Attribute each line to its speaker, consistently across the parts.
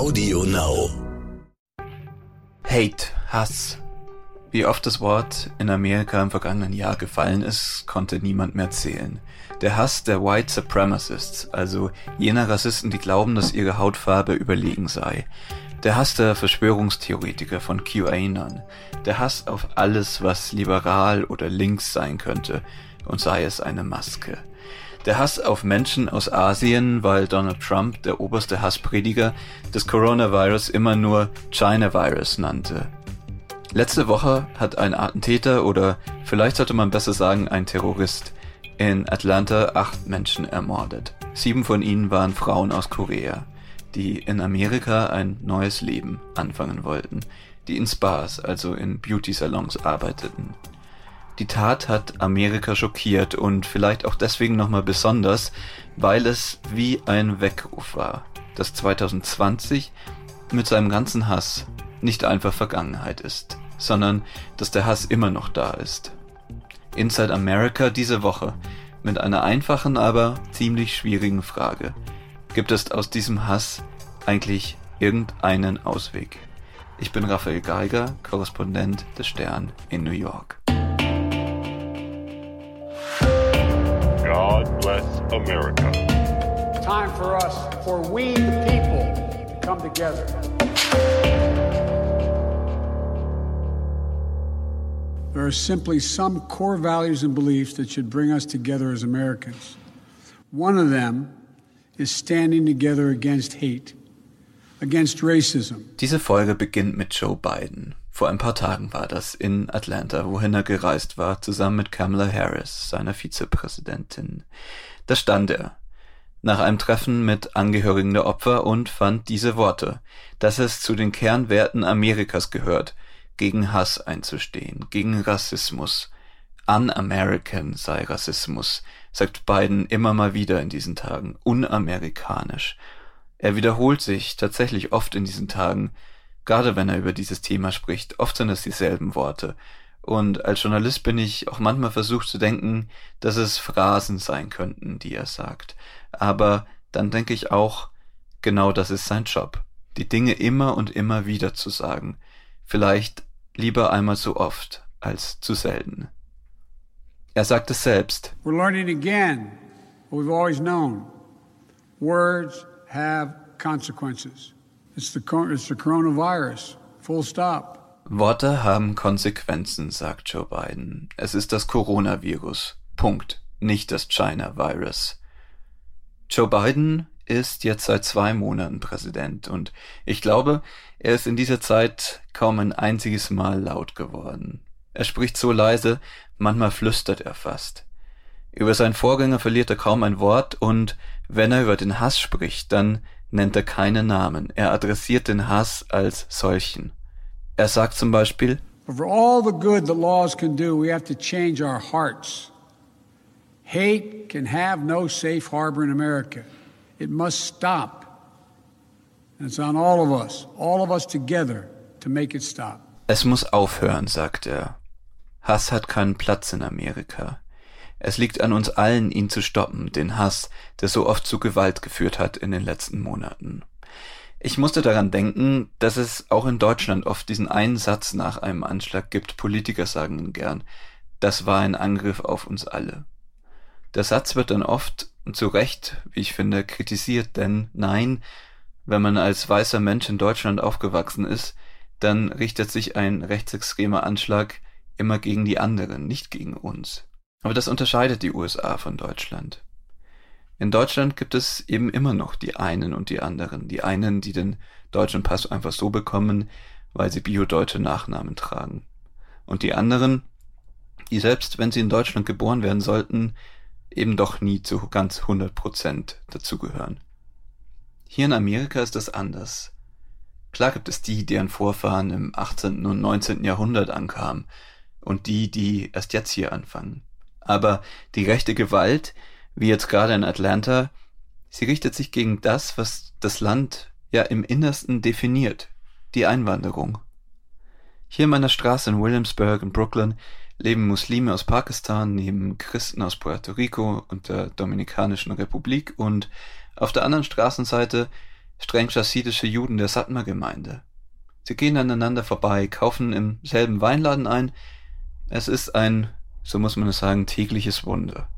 Speaker 1: Audio Now.
Speaker 2: Hate, Hass. Wie oft das Wort in Amerika im vergangenen Jahr gefallen ist, konnte niemand mehr zählen. Der Hass der White Supremacists, also jener Rassisten, die glauben, dass ihre Hautfarbe überlegen sei. Der Hass der Verschwörungstheoretiker von QAnon. Der Hass auf alles, was liberal oder links sein könnte, und sei es eine Maske. Der Hass auf Menschen aus Asien, weil Donald Trump, der oberste Hassprediger, das Coronavirus immer nur China Virus nannte. Letzte Woche hat ein Attentäter oder vielleicht sollte man besser sagen ein Terrorist in Atlanta acht Menschen ermordet. Sieben von ihnen waren Frauen aus Korea, die in Amerika ein neues Leben anfangen wollten, die in Spas, also in Beauty-Salons arbeiteten. Die Tat hat Amerika schockiert und vielleicht auch deswegen nochmal besonders, weil es wie ein Weckruf war, dass 2020 mit seinem ganzen Hass nicht einfach Vergangenheit ist, sondern dass der Hass immer noch da ist. Inside America diese Woche mit einer einfachen, aber ziemlich schwierigen Frage. Gibt es aus diesem Hass eigentlich irgendeinen Ausweg? Ich bin Raphael Geiger, Korrespondent des Stern in New York.
Speaker 3: Bless America.
Speaker 4: Time for us, for we the people, to come together. There are simply some core values and beliefs that should bring us together as Americans. One of them is standing together against hate, against racism.
Speaker 2: Diese Folge beginnt mit Joe Biden. Vor ein paar Tagen war das in Atlanta, wohin er gereist war, zusammen mit Kamala Harris, seiner Vizepräsidentin. Da stand er, nach einem Treffen mit Angehörigen der Opfer und fand diese Worte, dass es zu den Kernwerten Amerikas gehört, gegen Hass einzustehen, gegen Rassismus. Un-American sei Rassismus, sagt Biden immer mal wieder in diesen Tagen, unamerikanisch. Er wiederholt sich tatsächlich oft in diesen Tagen, Gerade wenn er über dieses Thema spricht, oft sind es dieselben Worte. Und als Journalist bin ich auch manchmal versucht zu denken, dass es Phrasen sein könnten, die er sagt. Aber dann denke ich auch, genau das ist sein Job. Die Dinge immer und immer wieder zu sagen. Vielleicht lieber einmal zu oft als zu selten. Er sagt es selbst.
Speaker 4: We're learning again what we've always known. Words have consequences. It's the, it's the coronavirus. Full stop.
Speaker 2: Worte haben Konsequenzen, sagt Joe Biden. Es ist das Coronavirus. Punkt. Nicht das China-Virus. Joe Biden ist jetzt seit zwei Monaten Präsident und ich glaube, er ist in dieser Zeit kaum ein einziges Mal laut geworden. Er spricht so leise, manchmal flüstert er fast. Über seinen Vorgänger verliert er kaum ein Wort und wenn er über den Hass spricht, dann nennt er keine Namen. Er adressiert den Hass als solchen. Er sagt zum Beispiel,
Speaker 4: For all the good the laws can do, we have to change our hearts. Hate can have no safe harbor in America. It must stop. And it's on all of us, all of us together, to make it stop.
Speaker 2: Es muss aufhören, sagt er. Hass hat keinen Platz in Amerika. Es liegt an uns allen, ihn zu stoppen, den Hass, der so oft zu Gewalt geführt hat in den letzten Monaten. Ich musste daran denken, dass es auch in Deutschland oft diesen einen Satz nach einem Anschlag gibt, Politiker sagen ihn gern, das war ein Angriff auf uns alle. Der Satz wird dann oft, und zu Recht, wie ich finde, kritisiert, denn nein, wenn man als weißer Mensch in Deutschland aufgewachsen ist, dann richtet sich ein rechtsextremer Anschlag immer gegen die anderen, nicht gegen uns. Aber das unterscheidet die USA von Deutschland. In Deutschland gibt es eben immer noch die einen und die anderen. Die einen, die den deutschen Pass einfach so bekommen, weil sie biodeutsche Nachnamen tragen. Und die anderen, die selbst wenn sie in Deutschland geboren werden sollten, eben doch nie zu ganz 100 Prozent dazugehören. Hier in Amerika ist das anders. Klar gibt es die, deren Vorfahren im 18. und 19. Jahrhundert ankamen und die, die erst jetzt hier anfangen. Aber die rechte Gewalt, wie jetzt gerade in Atlanta, sie richtet sich gegen das, was das Land ja im Innersten definiert, die Einwanderung. Hier in meiner Straße in Williamsburg in Brooklyn leben Muslime aus Pakistan neben Christen aus Puerto Rico und der Dominikanischen Republik und auf der anderen Straßenseite streng chassidische Juden der Satmar-Gemeinde. Sie gehen aneinander vorbei, kaufen im selben Weinladen ein. Es ist ein, so muss man es sagen, tägliches Wunder.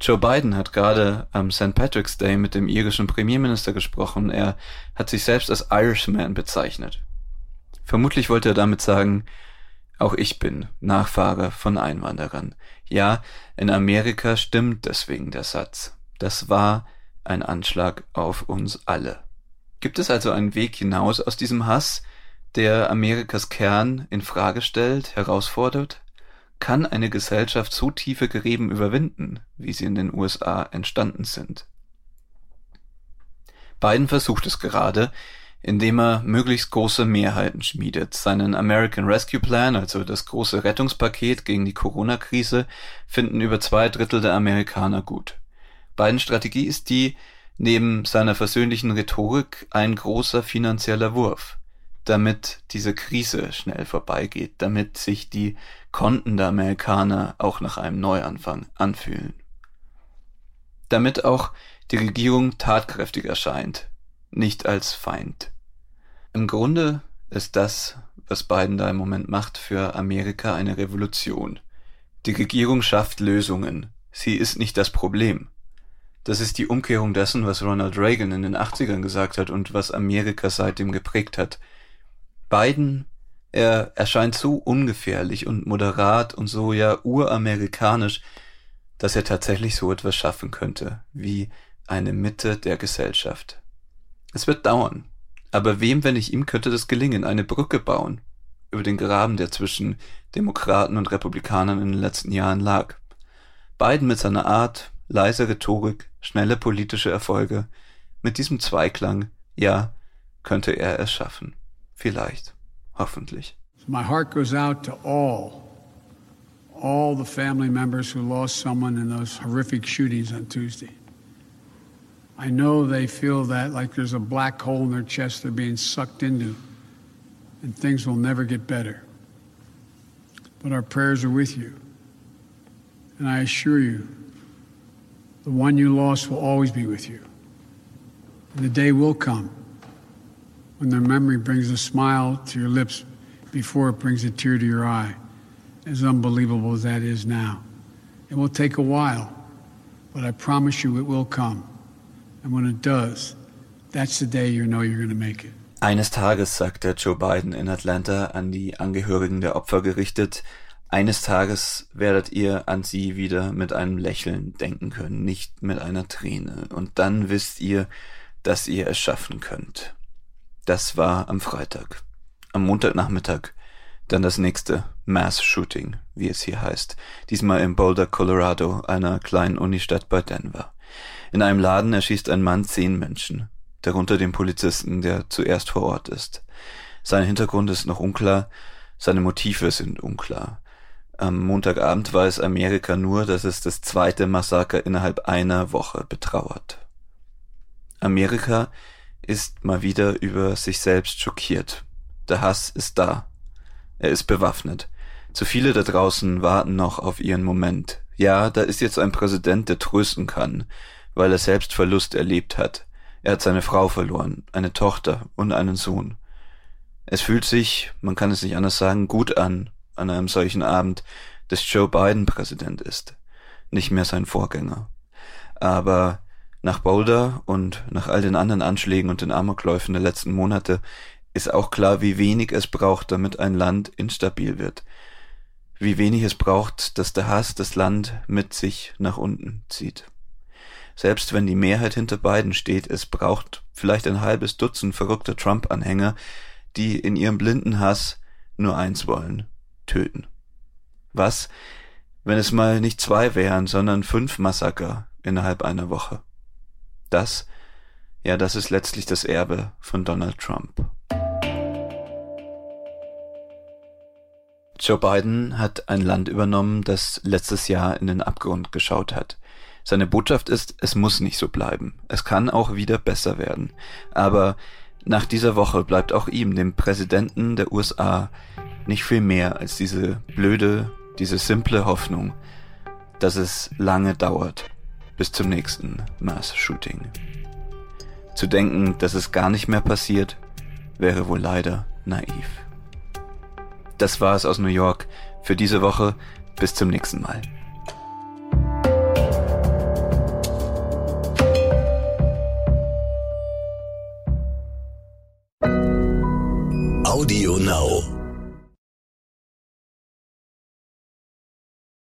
Speaker 2: Joe Biden hat gerade am St. Patrick's Day mit dem irischen Premierminister gesprochen. Er hat sich selbst als Irishman bezeichnet. Vermutlich wollte er damit sagen, auch ich bin Nachfahre von Einwanderern. Ja, in Amerika stimmt deswegen der Satz. Das war ein Anschlag auf uns alle. Gibt es also einen Weg hinaus aus diesem Hass, der Amerikas Kern in Frage stellt, herausfordert? Kann eine Gesellschaft so tiefe Gräben überwinden, wie sie in den USA entstanden sind? Biden versucht es gerade, indem er möglichst große Mehrheiten schmiedet. Seinen American Rescue Plan, also das große Rettungspaket gegen die Corona-Krise, finden über zwei Drittel der Amerikaner gut. Bidens Strategie ist die, neben seiner versöhnlichen Rhetorik ein großer finanzieller Wurf, damit diese Krise schnell vorbeigeht, damit sich die Konten der Amerikaner auch nach einem Neuanfang anfühlen. Damit auch die Regierung tatkräftig erscheint, nicht als Feind. Im Grunde ist das, was Biden da im Moment macht, für Amerika eine Revolution. Die Regierung schafft Lösungen. Sie ist nicht das Problem. Das ist die Umkehrung dessen, was Ronald Reagan in den 80ern gesagt hat und was Amerika seitdem geprägt hat. Biden, er erscheint so ungefährlich und moderat und so ja uramerikanisch, dass er tatsächlich so etwas schaffen könnte, wie eine Mitte der Gesellschaft. Es wird dauern. Aber wem, wenn nicht ihm, könnte das gelingen, eine Brücke bauen über den Graben, der zwischen Demokraten und Republikanern in den letzten Jahren lag. Biden mit seiner Art, leise Rhetorik, schnelle politische Erfolge. Mit diesem Zweiklang, ja, könnte er es schaffen. Vielleicht. Hoffentlich.
Speaker 4: My heart goes out to all, all the family members who lost someone in those horrific shootings on Tuesday. I know they feel that like there's a black hole in their chest they're being sucked into, and things will never get better. But our prayers are with you. And I assure you, The one you lost will always be with you. And the day will come when their memory brings a smile to your lips before it brings a tear to your eye, as unbelievable as that is now. It will take a while, but I promise you it will come. And when it does, that's the day you know you're going to make it.
Speaker 2: Eines Tages, sagte Joe Biden in Atlanta an die Angehörigen der Opfer gerichtet, Eines Tages werdet ihr an sie wieder mit einem Lächeln denken können, nicht mit einer Träne. Und dann wisst ihr, dass ihr es schaffen könnt. Das war am Freitag. Am Montagnachmittag dann das nächste Mass Shooting, wie es hier heißt. Diesmal in Boulder, Colorado, einer kleinen Unistadt bei Denver. In einem Laden erschießt ein Mann zehn Menschen, darunter den Polizisten, der zuerst vor Ort ist. Sein Hintergrund ist noch unklar, seine Motive sind unklar. Am Montagabend weiß Amerika nur, dass es das zweite Massaker innerhalb einer Woche betrauert. Amerika ist mal wieder über sich selbst schockiert. Der Hass ist da. Er ist bewaffnet. Zu viele da draußen warten noch auf ihren Moment. Ja, da ist jetzt ein Präsident, der trösten kann, weil er selbst Verlust erlebt hat. Er hat seine Frau verloren, eine Tochter und einen Sohn. Es fühlt sich, man kann es nicht anders sagen, gut an, an einem solchen Abend, dass Joe Biden Präsident ist, nicht mehr sein Vorgänger. Aber nach Boulder und nach all den anderen Anschlägen und den Amokläufen der letzten Monate ist auch klar, wie wenig es braucht, damit ein Land instabil wird. Wie wenig es braucht, dass der Hass das Land mit sich nach unten zieht. Selbst wenn die Mehrheit hinter Biden steht, es braucht vielleicht ein halbes Dutzend verrückter Trump-Anhänger, die in ihrem blinden Hass nur eins wollen, töten. Was, wenn es mal nicht zwei wären, sondern fünf Massaker innerhalb einer Woche? Das, ja, das ist letztlich das Erbe von Donald Trump. Joe Biden hat ein Land übernommen, das letztes Jahr in den Abgrund geschaut hat. Seine Botschaft ist, es muss nicht so bleiben. Es kann auch wieder besser werden. Aber nach dieser Woche bleibt auch ihm, dem Präsidenten der USA, nicht viel mehr als diese blöde, diese simple Hoffnung, dass es lange dauert bis zum nächsten Mass-Shooting. Zu denken, dass es gar nicht mehr passiert, wäre wohl leider naiv. Das war es aus New York für diese Woche. Bis zum nächsten Mal.
Speaker 1: Audio.